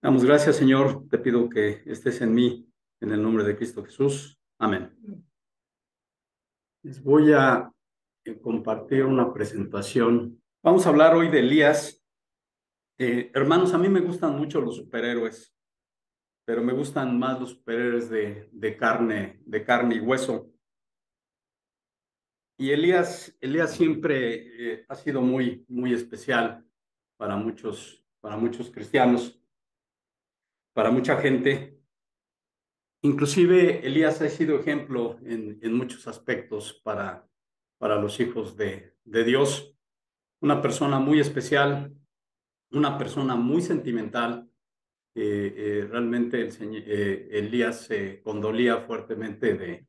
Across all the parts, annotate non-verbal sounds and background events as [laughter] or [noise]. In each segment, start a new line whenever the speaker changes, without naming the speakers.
Damos gracias, Señor. Te pido que estés en mí, en el nombre de Cristo Jesús. Amén. Les voy a eh, compartir una presentación. Vamos a hablar hoy de Elías. Eh, hermanos, a mí me gustan mucho los superhéroes, pero me gustan más los superhéroes de, carne, de carne y hueso. Y Elías, Elías siempre eh, ha sido muy, muy especial para muchos, para muchos cristianos para mucha gente. Inclusive Elías ha sido ejemplo en, en muchos aspectos para, para los hijos de, de Dios. Una persona muy especial, una persona muy sentimental. Eh, eh, realmente el eh, Elías se condolía fuertemente de,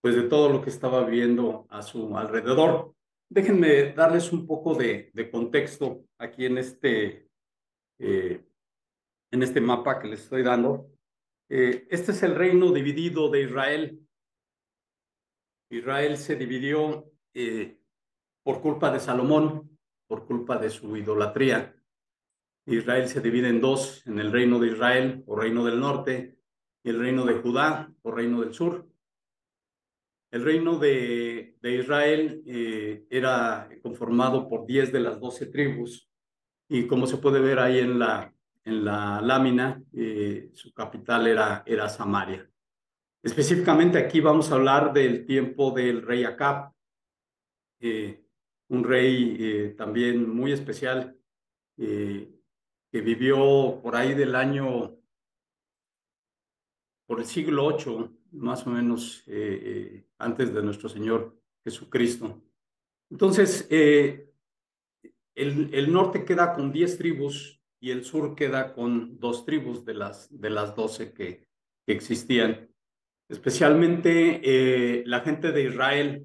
pues de todo lo que estaba viviendo a su alrededor. Déjenme darles un poco de, de contexto aquí en este en este mapa que les estoy dando. Eh, este es el reino dividido de Israel. Israel se dividió eh, por culpa de Salomón, por culpa de su idolatría. Israel se divide en dos, en el reino de Israel o reino del norte y el reino de Judá o reino del sur. El reino de, de Israel eh, era conformado por diez de las doce tribus y como se puede ver ahí en la, en la lámina, eh, su capital era, era Samaria. Específicamente aquí vamos a hablar del tiempo del rey Acab, eh, un rey eh, también muy especial que vivió por ahí del año, por el siglo VIII, más o menos antes de nuestro Señor Jesucristo. Entonces, el, el norte queda con diez tribus y el sur queda con dos tribus de las, de las doce que, existían. Especialmente eh, la gente de Israel,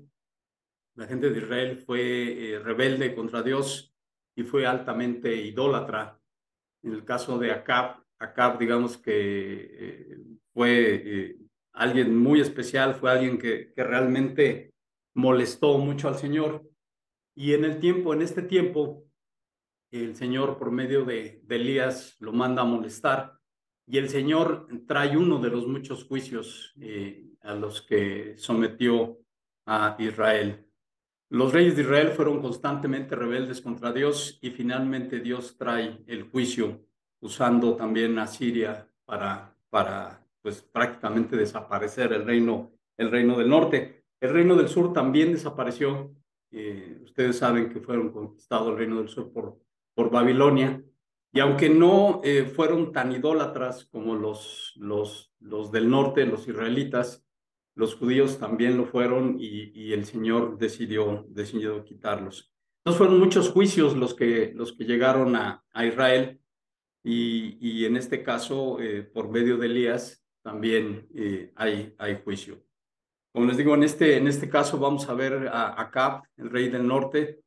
la gente de Israel fue eh, rebelde contra Dios y fue altamente idólatra. En el caso de Acab, Acab digamos que eh, fue alguien muy especial, fue alguien que, que realmente molestó mucho al Señor. Y en el tiempo, en este tiempo, el Señor por medio de, Elías lo manda a molestar y el Señor trae uno de los muchos juicios eh, a los que sometió a Israel. Los reyes de Israel fueron constantemente rebeldes contra Dios y finalmente Dios trae el juicio usando también a Siria para, para pues prácticamente desaparecer el reino, el reino del norte. El reino del sur también desapareció. Eh, ustedes saben que fueron conquistados el reino del sur por por Babilonia. Y aunque no eh, fueron tan idólatras como los, los, los del norte, los israelitas, los judíos también lo fueron y, y el Señor decidió, decidió quitarlos. Entonces fueron muchos juicios los que, los que llegaron a, a Israel y, y, en este caso, eh, por medio de Elías, también eh, hay, hay juicio. Como les digo, en este, en este caso vamos a ver a Acab, el rey del norte,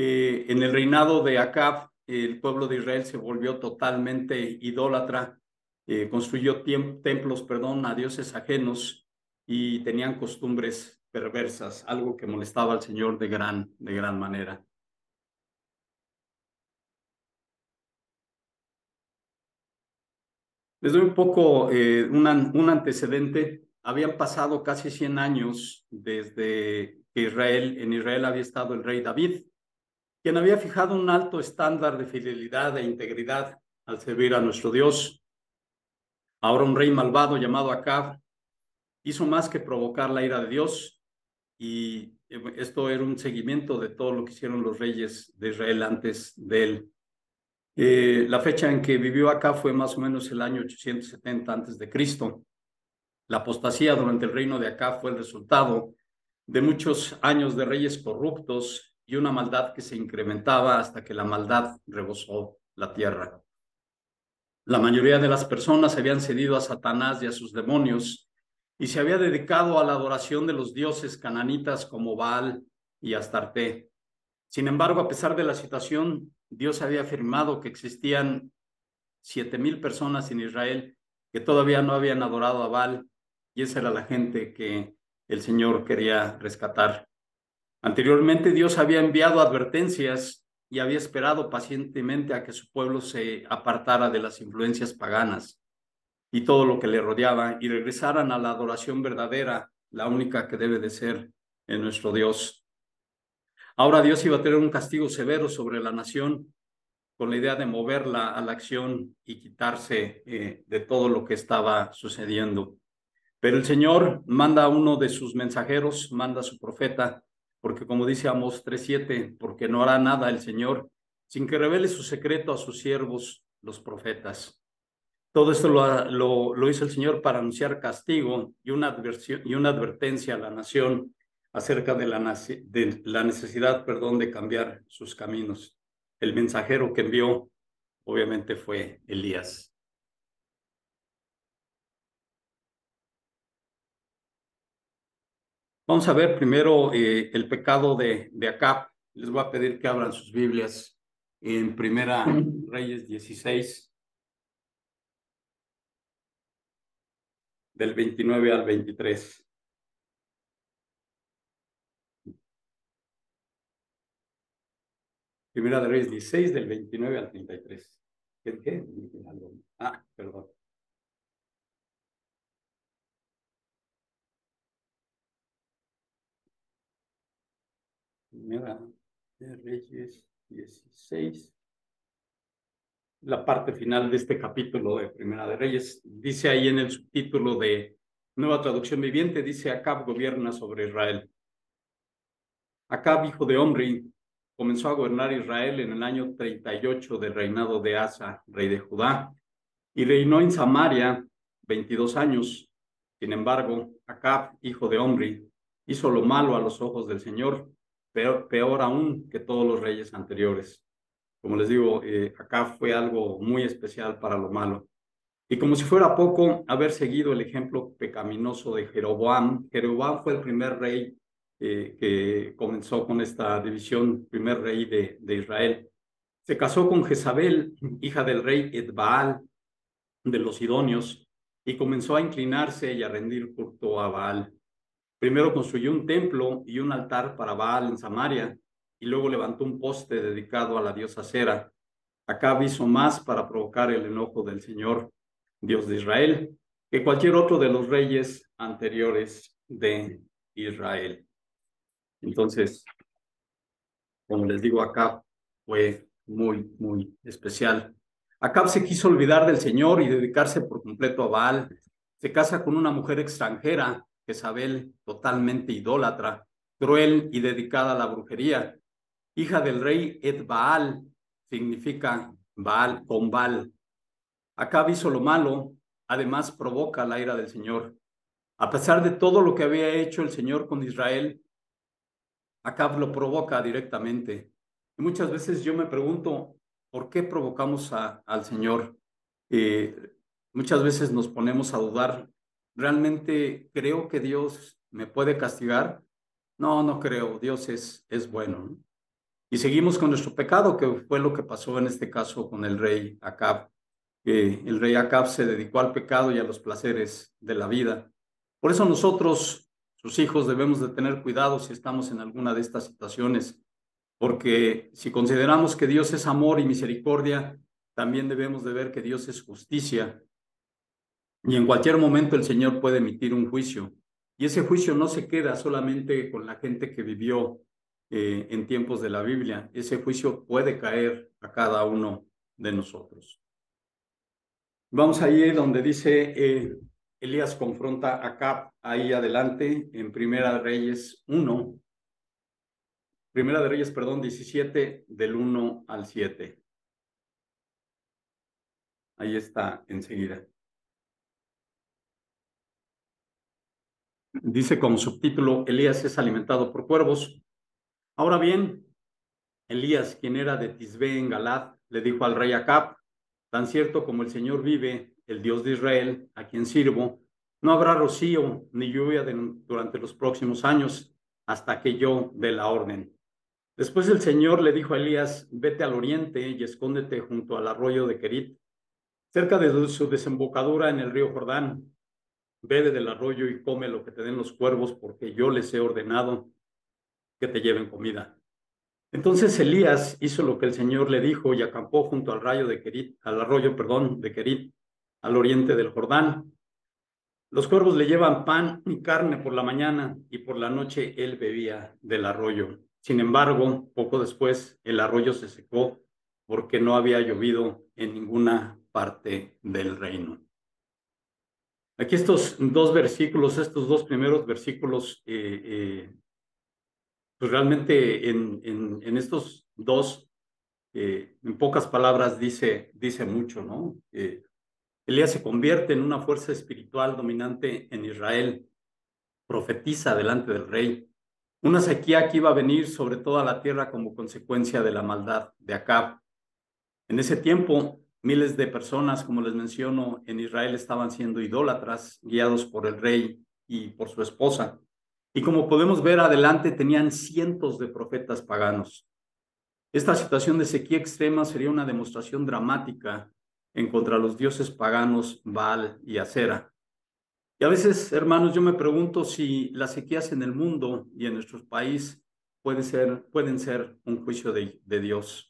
eh, en el reinado de Acab, el pueblo de Israel se volvió totalmente idólatra, eh, construyó templos, perdón, a dioses ajenos y tenían costumbres perversas, algo que molestaba al Señor de gran, de gran manera. Les doy un poco eh, un antecedente. Habían pasado casi 100 años desde que Israel, en Israel había estado el rey David quien había fijado un alto estándar de fidelidad e integridad al servir a nuestro Dios. Ahora un rey malvado llamado Acab hizo más que provocar la ira de Dios y esto era un seguimiento de todo lo que hicieron los reyes de Israel antes de él. Eh, la fecha en que vivió acá fue más o menos el año 870 antes de Cristo. La apostasía durante el reino de acá fue el resultado de muchos años de reyes corruptos y una maldad que se incrementaba hasta que la maldad rebosó la tierra. La mayoría de las personas habían cedido a Satanás y a sus demonios y se había dedicado a la adoración de los dioses cananitas como Baal y Astarte. Sin embargo, a pesar de la situación, Dios había afirmado que existían siete mil personas en Israel que todavía no habían adorado a Baal y esa era la gente que el Señor quería rescatar. Anteriormente Dios había enviado advertencias y había esperado pacientemente a que su pueblo se apartara de las influencias paganas y todo lo que le rodeaba y regresaran a la adoración verdadera, la única que debe de ser en nuestro Dios. Ahora Dios iba a tener un castigo severo sobre la nación con la idea de moverla a la acción y quitarse eh, de todo lo que estaba sucediendo. Pero el Señor manda a uno de sus mensajeros, manda a su profeta, porque como dice Amos 3.7, porque no hará nada el Señor sin que revele su secreto a sus siervos, los profetas. Todo esto lo, lo, hizo el Señor para anunciar castigo y una, y una advertencia a la nación acerca de la, de la necesidad, perdón, de cambiar sus caminos. El mensajero que envió, obviamente, fue Elías. Vamos a ver primero eh, el pecado de, de Acab. Les voy a pedir que abran sus Biblias en Primera Reyes 16, del 29 al 23. Primera de Reyes 16, del 29 al 33. ¿Qué? qué? Ah, perdón. Primera de Reyes 16. La parte final de este capítulo de Primera de Reyes. Dice ahí en el subtítulo de Nueva Traducción Viviente, dice Acab gobierna sobre Israel. Acab, hijo de Omri, comenzó a gobernar Israel en el año 38 del reinado de Asa, rey de Judá, y reinó en Samaria 22 años. Sin embargo, Acab, hijo de Omri, hizo lo malo a los ojos del Señor peor, aún que todos los reyes anteriores. Como les digo, eh, acá fue algo muy especial para lo malo. Y como si fuera poco haber seguido el ejemplo pecaminoso de Jeroboam, Jeroboam fue el primer rey eh, que comenzó con esta división, primer rey de, Israel. Se casó con Jezabel, hija del rey Edbaal de los Sidonios, y comenzó a inclinarse y a rendir culto a Baal. Primero construyó un templo y un altar para Baal en Samaria, y luego levantó un poste dedicado a la diosa Cera. Acá hizo más para provocar el enojo del Señor, Dios de Israel, que cualquier otro de los reyes anteriores de Israel. Entonces, como les digo, acá fue muy, muy especial. Acab se quiso olvidar del Señor y dedicarse por completo a Baal. Se casa con una mujer extranjera Jezabel, totalmente idólatra, cruel y dedicada a la brujería, hija del rey Edbaal, significa Baal con Baal. Acab hizo lo malo, además provoca la ira del Señor. A pesar de todo lo que había hecho el Señor con Israel, Acab lo provoca directamente. Muchas veces yo me pregunto, ¿por qué provocamos al Señor? Eh, muchas veces nos ponemos a dudar ¿Realmente creo que Dios me puede castigar? No, no creo. Dios es, es bueno. Y seguimos con nuestro pecado, que fue lo que pasó en este caso con el rey Acab. El rey Acab se dedicó al pecado y a los placeres de la vida. Por eso nosotros, sus hijos, debemos de tener cuidado si estamos en alguna de estas situaciones, porque si consideramos que Dios es amor y misericordia, también debemos de ver que Dios es justicia y en cualquier momento el Señor puede emitir un juicio. Y ese juicio no se queda solamente con la gente que vivió eh, en tiempos de la Biblia. Ese juicio puede caer a cada uno de nosotros. Vamos ahí donde dice eh, Elías confronta a Cap ahí adelante en Primera de Reyes 1. Primera de Reyes, perdón, 17 del 1 al 7. Ahí está enseguida. Dice como subtítulo, Elías es alimentado por cuervos. Ahora bien, Elías, quien era de Tisbe en Galad, le dijo al rey Acab, tan cierto como el Señor vive, el Dios de Israel, a quien sirvo, no habrá rocío ni lluvia durante los próximos años hasta que yo dé la orden. Después el Señor le dijo a Elías, vete al oriente y escóndete junto al arroyo de Kerit, cerca de su desembocadura en el río Jordán bebe del arroyo y come lo que te den los cuervos, porque yo les he ordenado que te lleven comida. Entonces Elías hizo lo que el Señor le dijo y acampó junto al, rayo de al arroyo perdón, de Kerit, al oriente del Jordán. Los cuervos le llevan pan y carne por la mañana y por la noche él bebía del arroyo. Sin embargo, poco después el arroyo se secó porque no había llovido en ninguna parte del reino. Aquí estos dos versículos, estos dos primeros versículos, eh, eh, pues realmente en, estos dos, eh, en pocas palabras, dice, dice mucho, ¿no? Elías se convierte en una fuerza espiritual dominante en Israel, profetiza delante del rey. Una sequía que iba a venir sobre toda la tierra como consecuencia de la maldad de Acab. En ese tiempo, miles de personas, como les menciono, en Israel estaban siendo idólatras, guiados por el rey y por su esposa. Y como podemos ver adelante, tenían cientos de profetas paganos. Esta situación de sequía extrema sería una demostración dramática en contra los dioses paganos Baal y Acera. Y a veces, hermanos, yo me pregunto si las sequías en el mundo y en nuestro país pueden ser, pueden ser un juicio de, de Dios.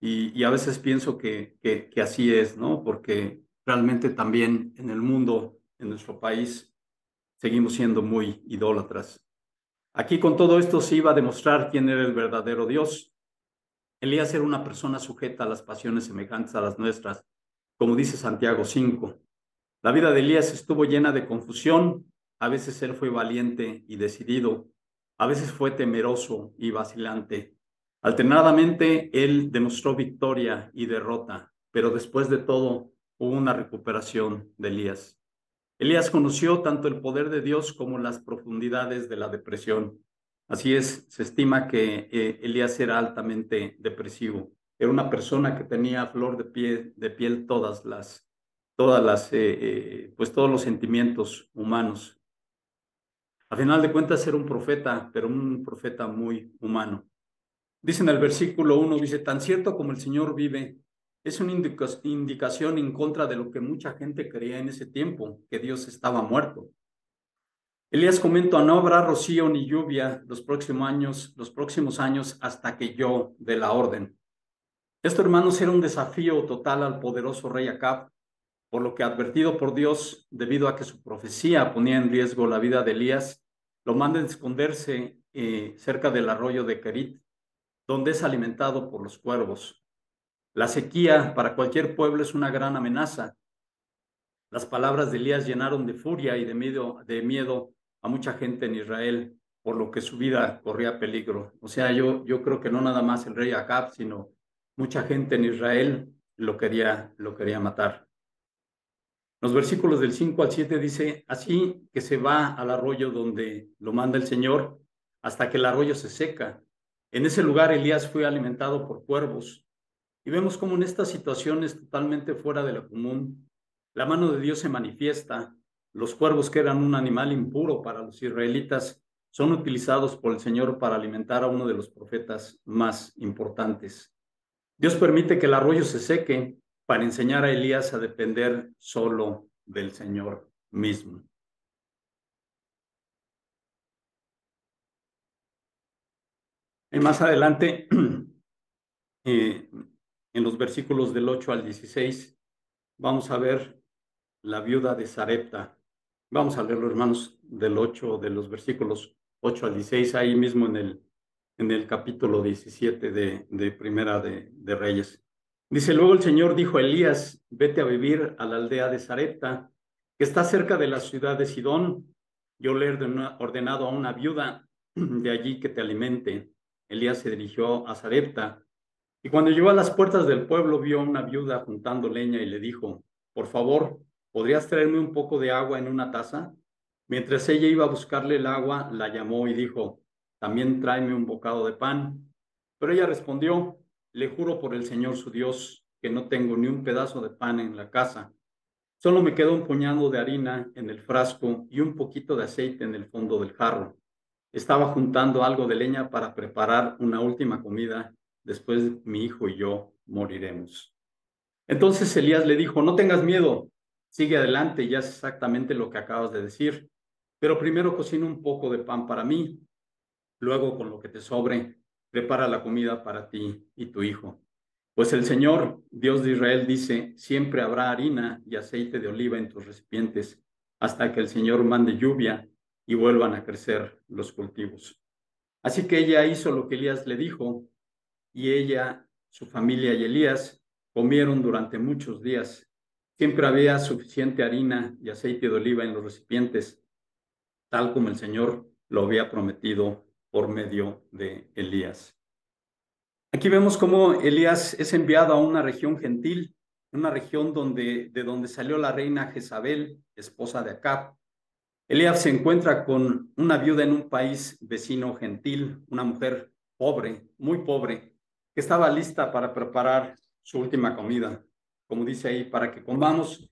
Y, a veces pienso que, que, que así es, ¿no? Porque realmente también en el mundo, en nuestro país, seguimos siendo muy idólatras. Aquí con todo esto se iba a demostrar quién era el verdadero Dios. Elías era una persona sujeta a las pasiones semejantes a las nuestras, como dice Santiago 5. La vida de Elías estuvo llena de confusión, a veces él fue valiente y decidido, a veces fue temeroso y vacilante. Alternadamente, él demostró victoria y derrota, pero después de todo hubo una recuperación de Elías. Elías conoció tanto el poder de Dios como las profundidades de la depresión. Así es, se estima que eh, Elías era altamente depresivo. Era una persona que tenía flor de piel, de piel todas las, todas las, eh, eh, pues todos los sentimientos humanos. A final de cuentas era un profeta, pero un profeta muy humano. Dice en el versículo 1, dice, tan cierto como el Señor vive, es una indicación en contra de lo que mucha gente creía en ese tiempo, que Dios estaba muerto. Elías comentó, no habrá rocío ni lluvia los próximos años, los próximos años hasta que yo dé la orden. Esto, hermanos, era un desafío total al poderoso rey Acab, por lo que advertido por Dios, debido a que su profecía ponía en riesgo la vida de Elías, lo manda a esconderse eh, cerca del arroyo de Kerit, donde es alimentado por los cuervos. La sequía para cualquier pueblo es una gran amenaza. Las palabras de Elías llenaron de furia y de miedo, a mucha gente en Israel, por lo que su vida corría peligro. O sea, yo, yo creo que no nada más el rey Acab, sino mucha gente en Israel lo quería, lo quería matar. Los versículos del 5 al 7 dice, así que se va al arroyo donde lo manda el Señor, hasta que el arroyo se seca. En ese lugar Elías fue alimentado por cuervos. Y vemos cómo en estas situaciones totalmente fuera de lo común, la mano de Dios se manifiesta los cuervos, que eran un animal impuro para los israelitas, son utilizados por el Señor para alimentar a uno de los profetas más importantes. Dios permite que el arroyo se seque para enseñar a Elías a depender solo del Señor mismo. Y más adelante, [clears throat] eh, en los versículos del 8 al 16, vamos a ver la viuda de Sarepta. Vamos a leerlo, hermanos, del 8, de los versículos 8 al 16, ahí mismo en el, en el capítulo 17 de, Primera de, de, Reyes. Dice, luego el Señor dijo a Elías, vete a vivir a la aldea de Sarepta, que está cerca de la ciudad de Sidón. Yo le he ordenado a una viuda [clears throat] de allí que te alimente. Elías se dirigió a Sarepta, y cuando llegó a las puertas del pueblo vio a una viuda juntando leña y le dijo, por favor, ¿podrías traerme un poco de agua en una taza? Mientras ella iba a buscarle el agua, la llamó y dijo, también tráeme un bocado de pan. Pero ella respondió, le juro por el Señor su Dios que no tengo ni un pedazo de pan en la casa. Solo me quedó un puñado de harina en el frasco y un poquito de aceite en el fondo del jarro. Estaba juntando algo de leña para preparar una última comida. Después mi hijo y yo moriremos. Entonces Elías le dijo, no tengas miedo, sigue adelante y haz exactamente lo que acabas de decir. Pero primero cocina un poco de pan para mí, luego con lo que te sobre, prepara la comida para ti y tu hijo. Pues el Señor, Dios de Israel, dice, siempre habrá harina y aceite de oliva en tus recipientes hasta que el Señor mande lluvia y vuelvan a crecer los cultivos. Así que ella hizo lo que Elías le dijo y ella, su familia y Elías comieron durante muchos días. Siempre había suficiente harina y aceite de oliva en los recipientes, tal como el Señor lo había prometido por medio de Elías. Aquí vemos cómo Elías es enviado a una región gentil, una región donde, de donde salió la reina Jezabel, esposa de Acab. Elías se encuentra con una viuda en un país vecino gentil, una mujer pobre, muy pobre, que estaba lista para preparar su última comida, como dice ahí, para que comamos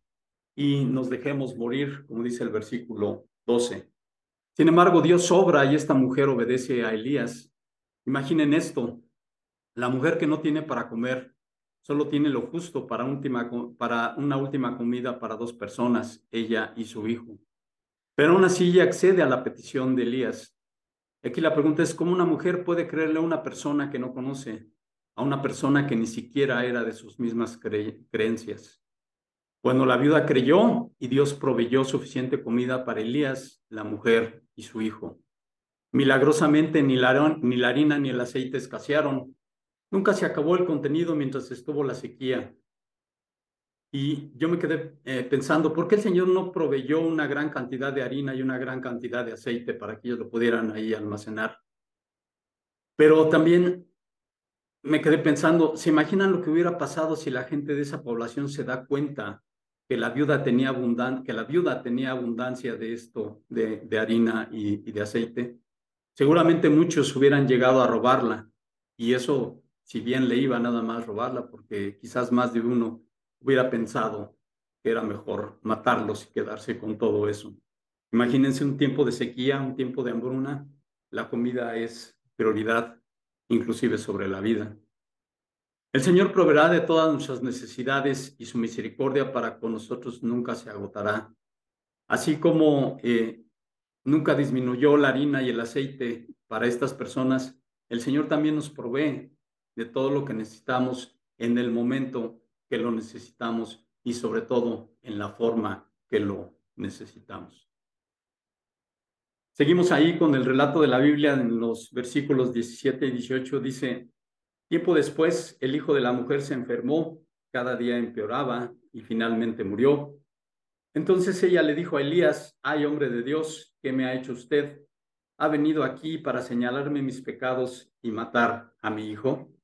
y nos dejemos morir, como dice el versículo 12. Sin embargo, Dios obra y esta mujer obedece a Elías. Imaginen esto, la mujer que no tiene para comer, solo tiene lo justo para, para una última comida para dos personas, ella y su hijo. Pero aún así ella accede a la petición de Elías. Aquí la pregunta es, ¿cómo una mujer puede creerle a una persona que no conoce, a una persona que ni siquiera era de sus mismas creencias? Bueno, la viuda creyó y Dios proveyó suficiente comida para Elías, la mujer y su hijo. Milagrosamente ni la, ni la harina ni el aceite escasearon. Nunca se acabó el contenido mientras estuvo la sequía. Y yo me quedé eh, pensando, ¿por qué el Señor no proveyó una gran cantidad de harina y una gran cantidad de aceite para que ellos lo pudieran ahí almacenar? Pero también me quedé pensando, ¿se imaginan lo que hubiera pasado si la gente de esa población se da cuenta que la viuda tenía, que la viuda tenía abundancia de esto, de, de harina y, y de aceite? Seguramente muchos hubieran llegado a robarla y eso, si bien le iba nada más robarla, porque quizás más de uno hubiera pensado que era mejor matarlos y quedarse con todo eso. Imagínense un tiempo de sequía, un tiempo de hambruna, la comida es prioridad inclusive sobre la vida. El Señor proveerá de todas nuestras necesidades y su misericordia para con nosotros nunca se agotará. Así como eh, nunca disminuyó la harina y el aceite para estas personas, el Señor también nos provee de todo lo que necesitamos en el momento que lo necesitamos y sobre todo en la forma que lo necesitamos. Seguimos ahí con el relato de la Biblia en los versículos 17 y 18. Dice, tiempo después el hijo de la mujer se enfermó, cada día empeoraba y finalmente murió. Entonces ella le dijo a Elías, ay hombre de Dios, ¿qué me ha hecho usted? ¿Ha venido aquí para señalarme mis pecados y matar a mi hijo?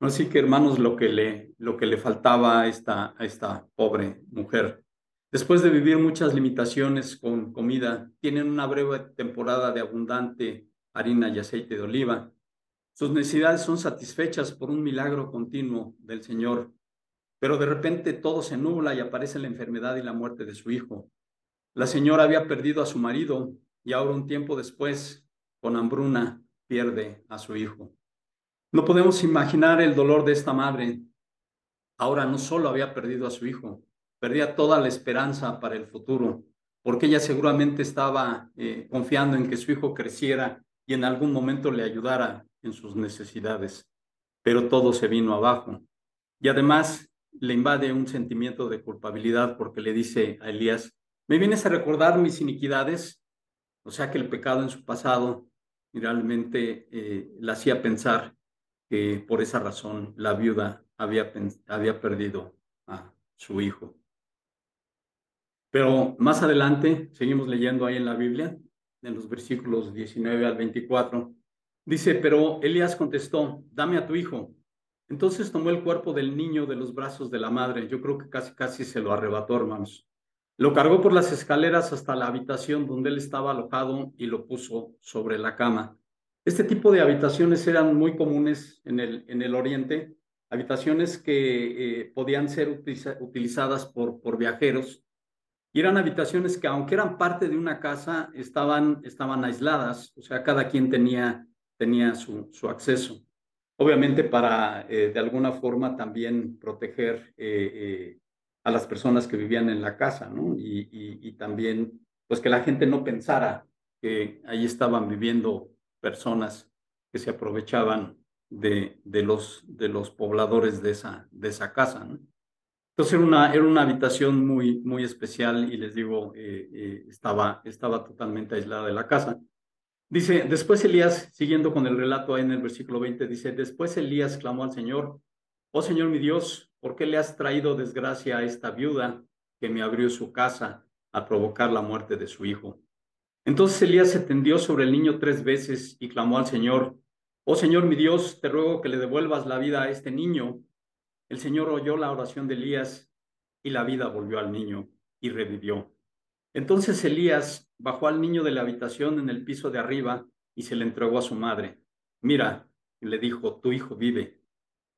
Así que hermanos, lo que le, lo que le faltaba a esta, a esta pobre mujer Después de vivir muchas limitaciones con comida, tienen una breve temporada de abundante harina y aceite de oliva. Sus necesidades son satisfechas por un milagro continuo del Señor, pero de repente todo se nubla y aparece la enfermedad y la muerte de su hijo. La señora había perdido a su marido y ahora un tiempo después, con hambruna, pierde a su hijo. No podemos imaginar el dolor de esta madre. Ahora no solo había perdido a su hijo, perdía toda la esperanza para el futuro, porque ella seguramente estaba eh, confiando en que su hijo creciera y en algún momento le ayudara en sus necesidades. Pero todo se vino abajo. Y además le invade un sentimiento de culpabilidad porque le dice a Elías, ¿me vienes a recordar mis iniquidades? O sea que el pecado en su pasado realmente eh, la hacía pensar que por esa razón la viuda había, había perdido a su hijo. Pero más adelante, seguimos leyendo ahí en la Biblia, en los versículos 19 al 24, dice, pero Elías contestó, dame a tu hijo. Entonces tomó el cuerpo del niño de los brazos de la madre, yo creo que casi casi se lo arrebató, hermanos. Lo cargó por las escaleras hasta la habitación donde él estaba alojado y lo puso sobre la cama. Este tipo de habitaciones eran muy comunes en el, en el Oriente, habitaciones que eh, podían ser utilizadas por, por viajeros y eran habitaciones que, aunque eran parte de una casa, estaban, estaban aisladas, o sea, cada quien tenía, tenía su, su acceso. Obviamente para, eh, de alguna forma, también proteger eh, a las personas que vivían en la casa, ¿no? Y, y, también, pues que la gente no pensara que ahí estaban viviendo personas que se aprovechaban de, de, los, de los pobladores de esa, de esa casa. Entonces era una, era una habitación muy, muy especial y les digo, eh, eh, estaba, estaba totalmente aislada de la casa. Dice, después Elías, siguiendo con el relato ahí en el versículo 20, dice, después Elías clamó al Señor, oh Señor mi Dios, ¿por qué le has traído desgracia a esta viuda que me abrió su casa a provocar la muerte de su hijo? Entonces Elías se tendió sobre el niño tres veces y clamó al Señor, oh Señor mi Dios, te ruego que le devuelvas la vida a este niño el Señor oyó la oración de Elías y la vida volvió al niño y revivió. Entonces Elías bajó al niño de la habitación en el piso de arriba y se le entregó a su madre. Mira, le dijo, tu hijo vive.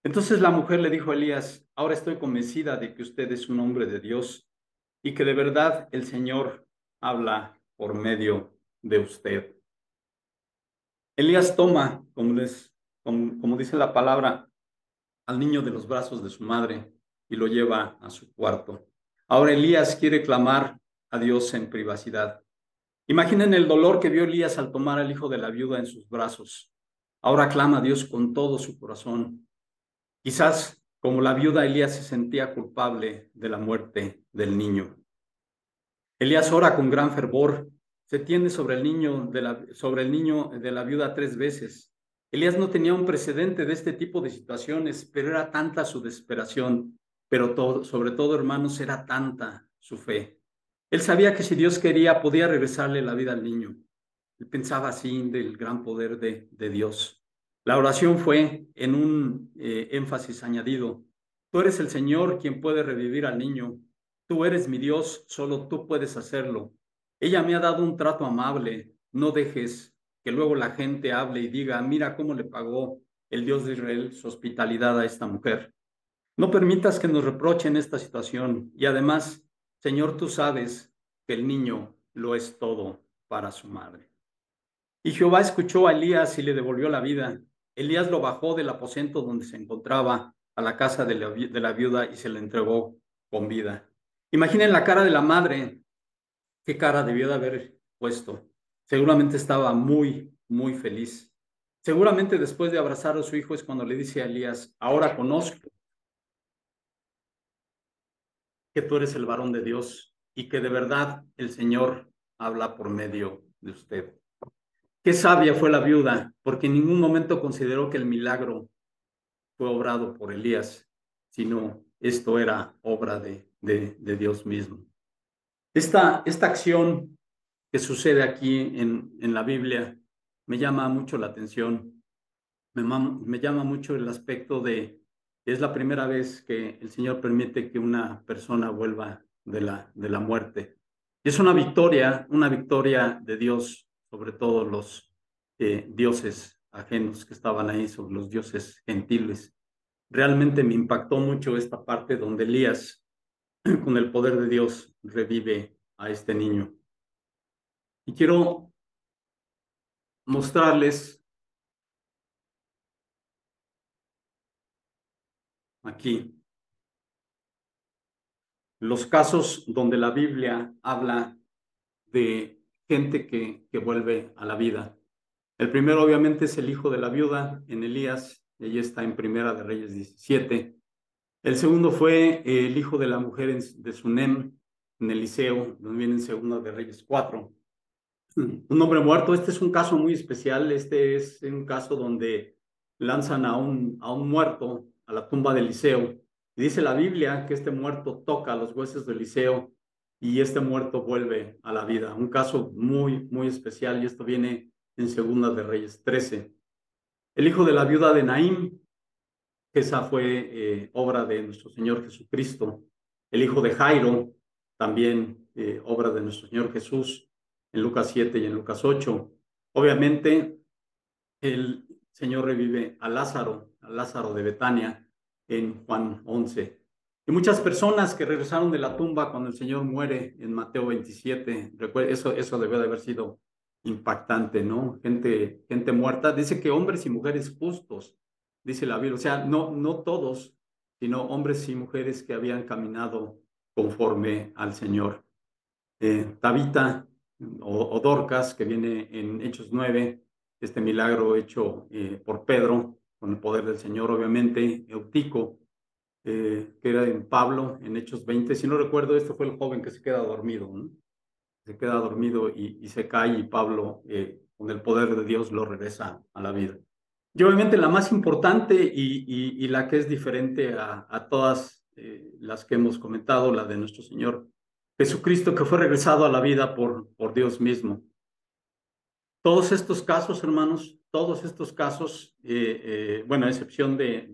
Entonces la mujer le dijo a Elías, ahora estoy convencida de que usted es un hombre de Dios y que de verdad el Señor habla por medio de usted. Elías toma, como, les, como dice la palabra, al niño de los brazos de su madre y lo lleva a su cuarto. Ahora Elías quiere clamar a Dios en privacidad. Imaginen el dolor que vio Elías al tomar al hijo de la viuda en sus brazos. Ahora clama a Dios con todo su corazón. Quizás como la viuda Elías se sentía culpable de la muerte del niño. Elías ora con gran fervor, se tiende sobre el niño de la, sobre el niño de la viuda tres veces Elías no tenía un precedente de este tipo de situaciones, pero era tanta su desesperación, pero sobre todo, hermanos, era tanta su fe. Él sabía que si Dios quería, podía regresarle la vida al niño. Él pensaba así del gran poder de, de Dios. La oración fue en un eh, énfasis añadido. Tú eres el Señor quien puede revivir al niño. Tú eres mi Dios, solo tú puedes hacerlo. Ella me ha dado un trato amable. No dejes que luego la gente hable y diga, mira cómo le pagó el Dios de Israel su hospitalidad a esta mujer. No permitas que nos reprochen esta situación y además, Señor, tú sabes que el niño lo es todo para su madre. Y Jehová escuchó a Elías y le devolvió la vida. Elías lo bajó del aposento donde se encontraba a la casa de la, de la viuda y se le entregó con vida. Imaginen la cara de la madre. ¿Qué cara debió de haber puesto? Seguramente estaba muy, muy feliz. Seguramente después de abrazar a su hijo es cuando le dice a Elías, ahora conozco que tú eres el varón de Dios y que de verdad el Señor habla por medio de usted. Qué sabia fue la viuda, porque en ningún momento consideró que el milagro fue obrado por Elías, sino esto era obra de, de, de Dios mismo. Esta, esta acción que sucede aquí en, en la Biblia me llama mucho la atención. Me, me llama mucho el aspecto de, es la primera vez que el Señor permite que una persona vuelva de la, de la muerte. Es una victoria, una victoria de Dios sobre todos los eh, dioses ajenos que estaban ahí, sobre los dioses gentiles. Realmente me impactó mucho esta parte donde Elías, [clears throat] con el poder de Dios, revive a este niño. Y quiero mostrarles aquí los casos donde la Biblia habla de gente que, que vuelve a la vida. El primero obviamente es el hijo de la viuda en Elías, ella está en Primera de Reyes 17. El segundo fue el hijo de la mujer de Sunem en Eliseo, donde viene en Segunda de Reyes 4 un hombre muerto. Este es un caso muy especial. Este es un caso donde lanzan a un, a un muerto a la tumba de Eliseo. Dice la Biblia que este muerto toca los huesos de Eliseo y este muerto vuelve a la vida. Un caso muy, muy especial y esto viene en Segunda de Reyes 13. El hijo de la viuda de Naim, que esa fue eh, obra de nuestro Señor Jesucristo. El hijo de Jairo, también eh, obra de nuestro Señor Jesús en Lucas 7 y en Lucas 8. Obviamente, el Señor revive a Lázaro, a Lázaro de Betania, en Juan 11. Y muchas personas que regresaron de la tumba cuando el Señor muere en Mateo 27, eso, eso debe de haber sido impactante, ¿no? Gente, gente muerta. Dice que hombres y mujeres justos, dice la Biblia. O sea, no, no todos, sino hombres y mujeres que habían caminado conforme al Señor. Eh, Tabita o, Dorcas, que viene en Hechos 9, este milagro hecho eh, por Pedro, con el poder del Señor, obviamente, Eutico, eh, que era en Pablo, en Hechos 20. Si no recuerdo, este fue el joven que se queda dormido, se queda dormido y, se cae y Pablo, con el poder de Dios, lo regresa a la vida. Y obviamente la más importante y, la que es diferente a, todas eh, las que hemos comentado, la de nuestro Señor Jesucristo, que fue regresado a la vida por, por Dios mismo. Todos estos casos, hermanos, todos estos casos, eh, eh, bueno, a excepción de,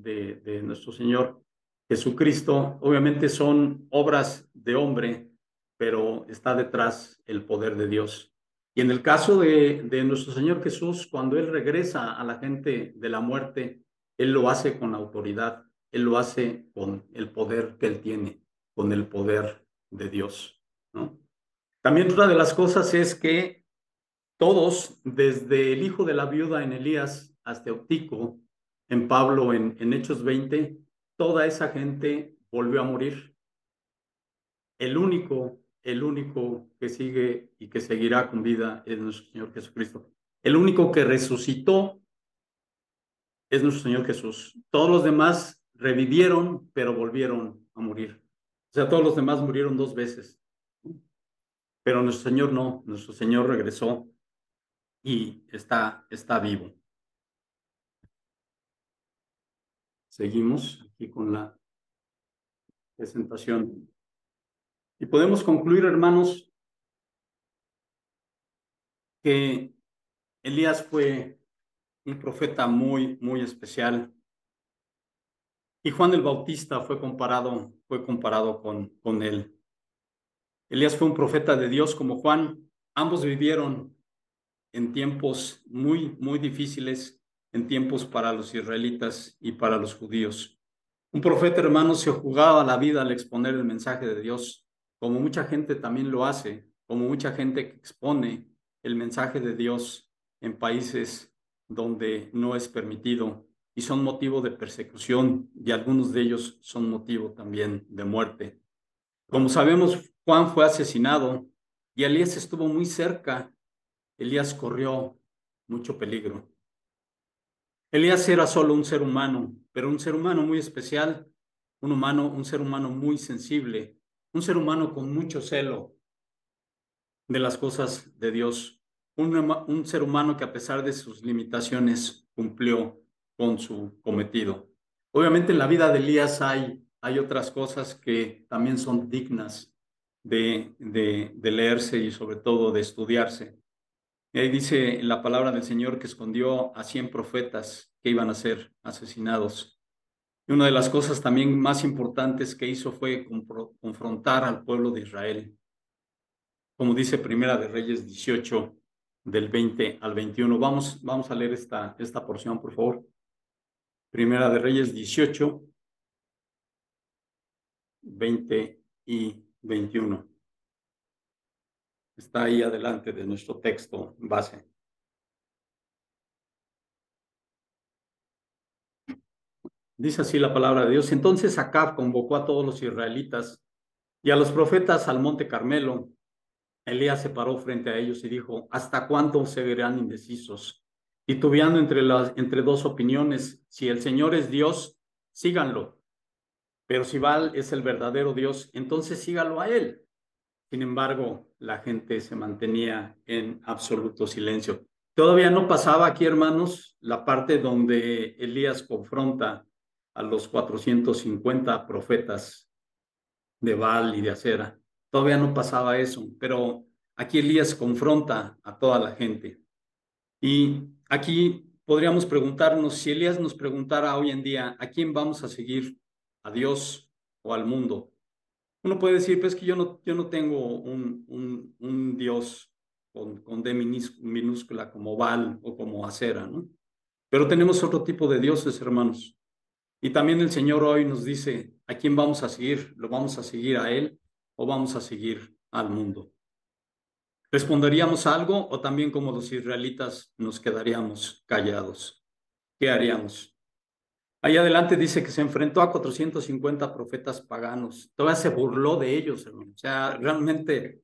de, nuestro Señor Jesucristo, obviamente son obras de hombre, pero está detrás el poder de Dios. Y en el caso de, de nuestro Señor Jesús, cuando Él regresa a la gente de la muerte, Él lo hace con autoridad, Él lo hace con el poder que Él tiene, con el poder de Dios. También otra de las cosas es que todos, desde el hijo de la viuda en Elías hasta Eutico, en Pablo, en, en Hechos 20, toda esa gente volvió a morir. El único, el único que sigue y que seguirá con vida es nuestro Señor Jesucristo. El único que resucitó es nuestro Señor Jesús. Todos los demás revivieron, pero volvieron a morir. O sea, todos los demás murieron dos veces. Pero nuestro Señor no, nuestro Señor regresó y está, está vivo. Seguimos aquí con la presentación. Y podemos concluir, hermanos, que Elías fue un profeta muy, muy especial. Y Juan el Bautista fue comparado, fue comparado con, con él. Elías fue un profeta de Dios como Juan. Ambos vivieron en tiempos muy, muy difíciles, en tiempos para los israelitas y para los judíos. Un profeta, hermano, se jugaba la vida al exponer el mensaje de Dios, como mucha gente también lo hace, como mucha gente que expone el mensaje de Dios en países donde no es permitido y son motivo de persecución y algunos de ellos son motivo también de muerte. Como sabemos, Juan fue asesinado y Elías estuvo muy cerca Elías corrió mucho peligro. Elías era solo un ser humano, pero un ser humano muy especial, un humano, un ser humano muy sensible, un ser humano con mucho celo de las cosas de Dios, un, un ser humano que a pesar de sus limitaciones cumplió con su cometido. Obviamente en la vida de Elías hay, hay otras cosas que también son dignas de, de, leerse y sobre todo de estudiarse. Y ahí dice la palabra del Señor que escondió a cien profetas que iban a ser asesinados. Y una de las cosas también más importantes que hizo fue confrontar al pueblo de Israel. Como dice Primera de Reyes 18, del 20 al 21. Vamos, vamos a leer esta, esta porción, por favor. Primera de Reyes 18, 20 y 21. Está ahí adelante de nuestro texto base. Dice así la palabra de Dios. Entonces Acab convocó a todos los israelitas y a los profetas al monte Carmelo. Elías se paró frente a ellos y dijo, ¿hasta cuándo se verán indecisos? Y tuviendo entre, las, entre dos opiniones, si el Señor es Dios, síganlo. Pero si Baal es el verdadero Dios, entonces sígalo a él. Sin embargo, la gente se mantenía en absoluto silencio. Todavía no pasaba aquí, hermanos, la parte donde Elías confronta a los 450 profetas de Baal y de Acera. Todavía no pasaba eso, pero aquí Elías confronta a toda la gente. Y aquí podríamos preguntarnos, si Elías nos preguntara hoy en día, ¿a quién vamos a seguir? ¿A Dios o al mundo? Uno puede decir, pues que yo no, yo no tengo un, un, un Dios con, con, D minúscula como Baal o como Acera, ¿no? Pero tenemos otro tipo de dioses, hermanos. Y también el Señor hoy nos dice, ¿a quién vamos a seguir? ¿Lo vamos a seguir a Él o vamos a seguir al mundo? ¿Responderíamos algo o también como los israelitas nos quedaríamos callados? ¿Qué haríamos? Ahí adelante dice que se enfrentó a 450 profetas paganos. Todavía se burló de ellos, hermano. O sea, realmente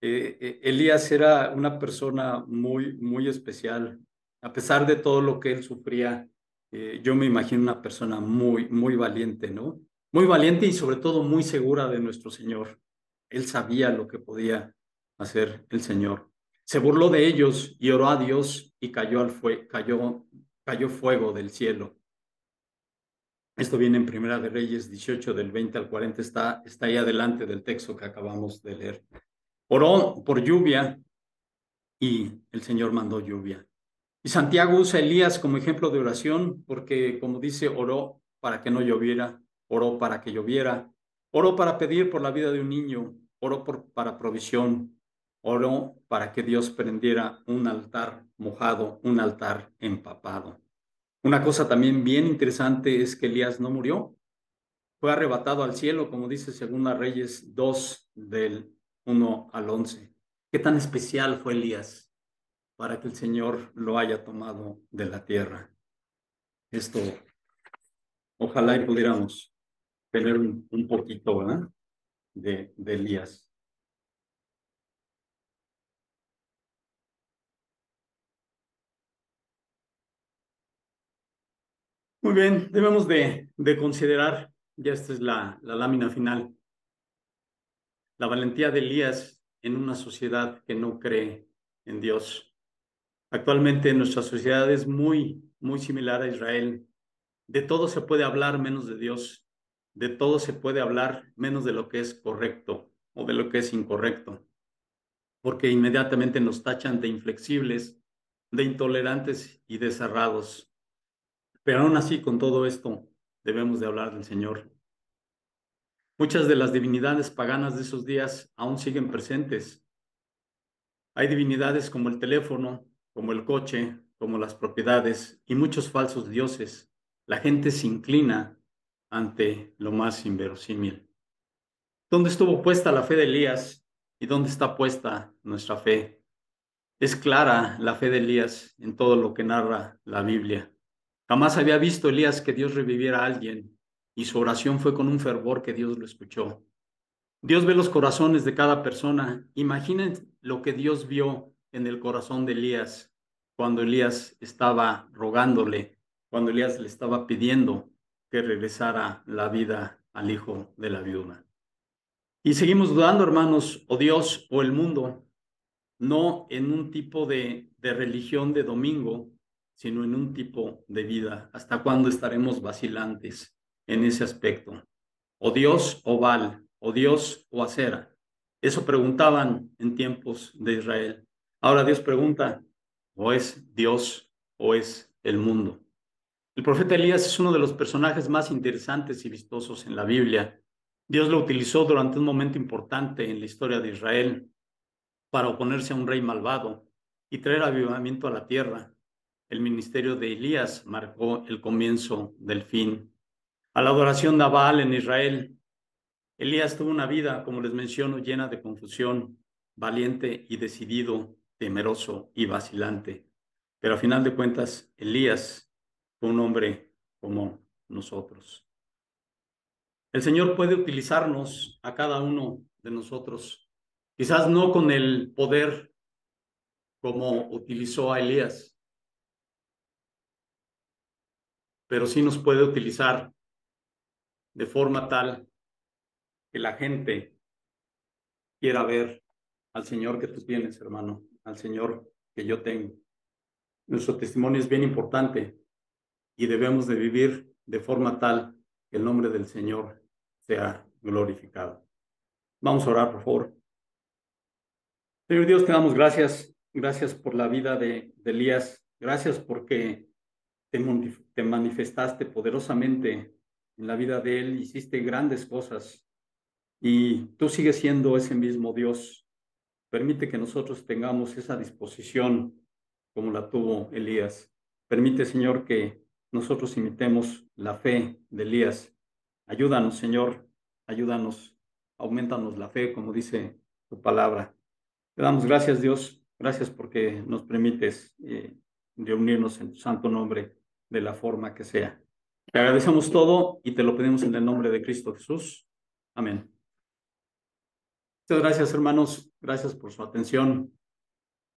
eh, eh, Elías era una persona muy, muy especial. A pesar de todo lo que él sufría, eh, yo me imagino una persona muy, muy valiente, ¿no? Muy valiente y sobre todo muy segura de nuestro Señor. Él sabía lo que podía hacer el Señor. Se burló de ellos y oró a Dios y cayó, al fue cayó, cayó fuego del cielo. Esto viene en Primera de Reyes 18, del 20 al 40, está, está ahí adelante del texto que acabamos de leer. Oró por lluvia y el Señor mandó lluvia. Y Santiago usa a Elías como ejemplo de oración porque, como dice, oró para que no lloviera, oró para que lloviera, oró para pedir por la vida de un niño, oró por, para provisión, oró para que Dios prendiera un altar mojado, un altar empapado. Una cosa también bien interesante es que Elías no murió, fue arrebatado al cielo, como dice Segunda Reyes 2 del 1 al 11. ¿Qué tan especial fue Elías para que el Señor lo haya tomado de la tierra? Esto, ojalá y pudiéramos tener un, poquito De, de Elías. Muy bien, debemos de, de considerar, ya esta es la, la lámina final, la valentía de Elías en una sociedad que no cree en Dios. Actualmente nuestra sociedad es muy, muy similar a Israel. De todo se puede hablar menos de Dios. De todo se puede hablar menos de lo que es correcto o de lo que es incorrecto. Porque inmediatamente nos tachan de inflexibles, de intolerantes y de cerrados. Pero aún así, con todo esto, debemos de hablar del Señor. Muchas de las divinidades paganas de esos días aún siguen presentes. Hay divinidades como el teléfono, como el coche, como las propiedades y muchos falsos dioses. La gente se inclina ante lo más inverosímil. ¿Dónde estuvo puesta la fe de Elías y dónde está puesta nuestra fe? Es clara la fe de Elías en todo lo que narra la Biblia. Jamás había visto Elías que Dios reviviera a alguien y su oración fue con un fervor que Dios lo escuchó. Dios ve los corazones de cada persona. Imaginen lo que Dios vio en el corazón de Elías cuando Elías estaba rogándole, cuando Elías le estaba pidiendo que regresara la vida al hijo de la viuda. Y seguimos dudando, hermanos, o Dios o el mundo, no en un tipo de, de religión de domingo, sino en un tipo de vida. ¿Hasta cuándo estaremos vacilantes en ese aspecto? O Dios o Baal, o Dios o Acera. Eso preguntaban en tiempos de Israel. Ahora Dios pregunta, o es Dios o es el mundo. El profeta Elías es uno de los personajes más interesantes y vistosos en la Biblia. Dios lo utilizó durante un momento importante en la historia de Israel para oponerse a un rey malvado y traer avivamiento a la tierra el ministerio de Elías marcó el comienzo del fin. A la adoración de Baal en Israel, Elías tuvo una vida, como les menciono, llena de confusión, valiente y decidido, temeroso y vacilante. Pero a final de cuentas, Elías fue un hombre como nosotros. El Señor puede utilizarnos a cada uno de nosotros, quizás no con el poder como utilizó a Elías, pero sí nos puede utilizar de forma tal que la gente quiera ver al Señor que tú tienes, hermano, al Señor que yo tengo. Nuestro testimonio es bien importante y debemos de vivir de forma tal que el nombre del Señor sea glorificado. Vamos a orar, por favor. Señor Dios, te damos gracias. Gracias por la vida de, Elías. Gracias porque te, manifestaste poderosamente en la vida de él, hiciste grandes cosas y tú sigues siendo ese mismo Dios. Permite que nosotros tengamos esa disposición como la tuvo Elías. Permite, Señor, que nosotros imitemos la fe de Elías. Ayúdanos, Señor, ayúdanos, aumentanos la fe, como dice tu palabra. Te damos gracias, Dios, gracias porque nos permites eh, reunirnos en tu santo nombre de la forma que sea. Te agradecemos todo y te lo pedimos en el nombre de Cristo Jesús. Amén. Muchas gracias, hermanos. Gracias por su atención.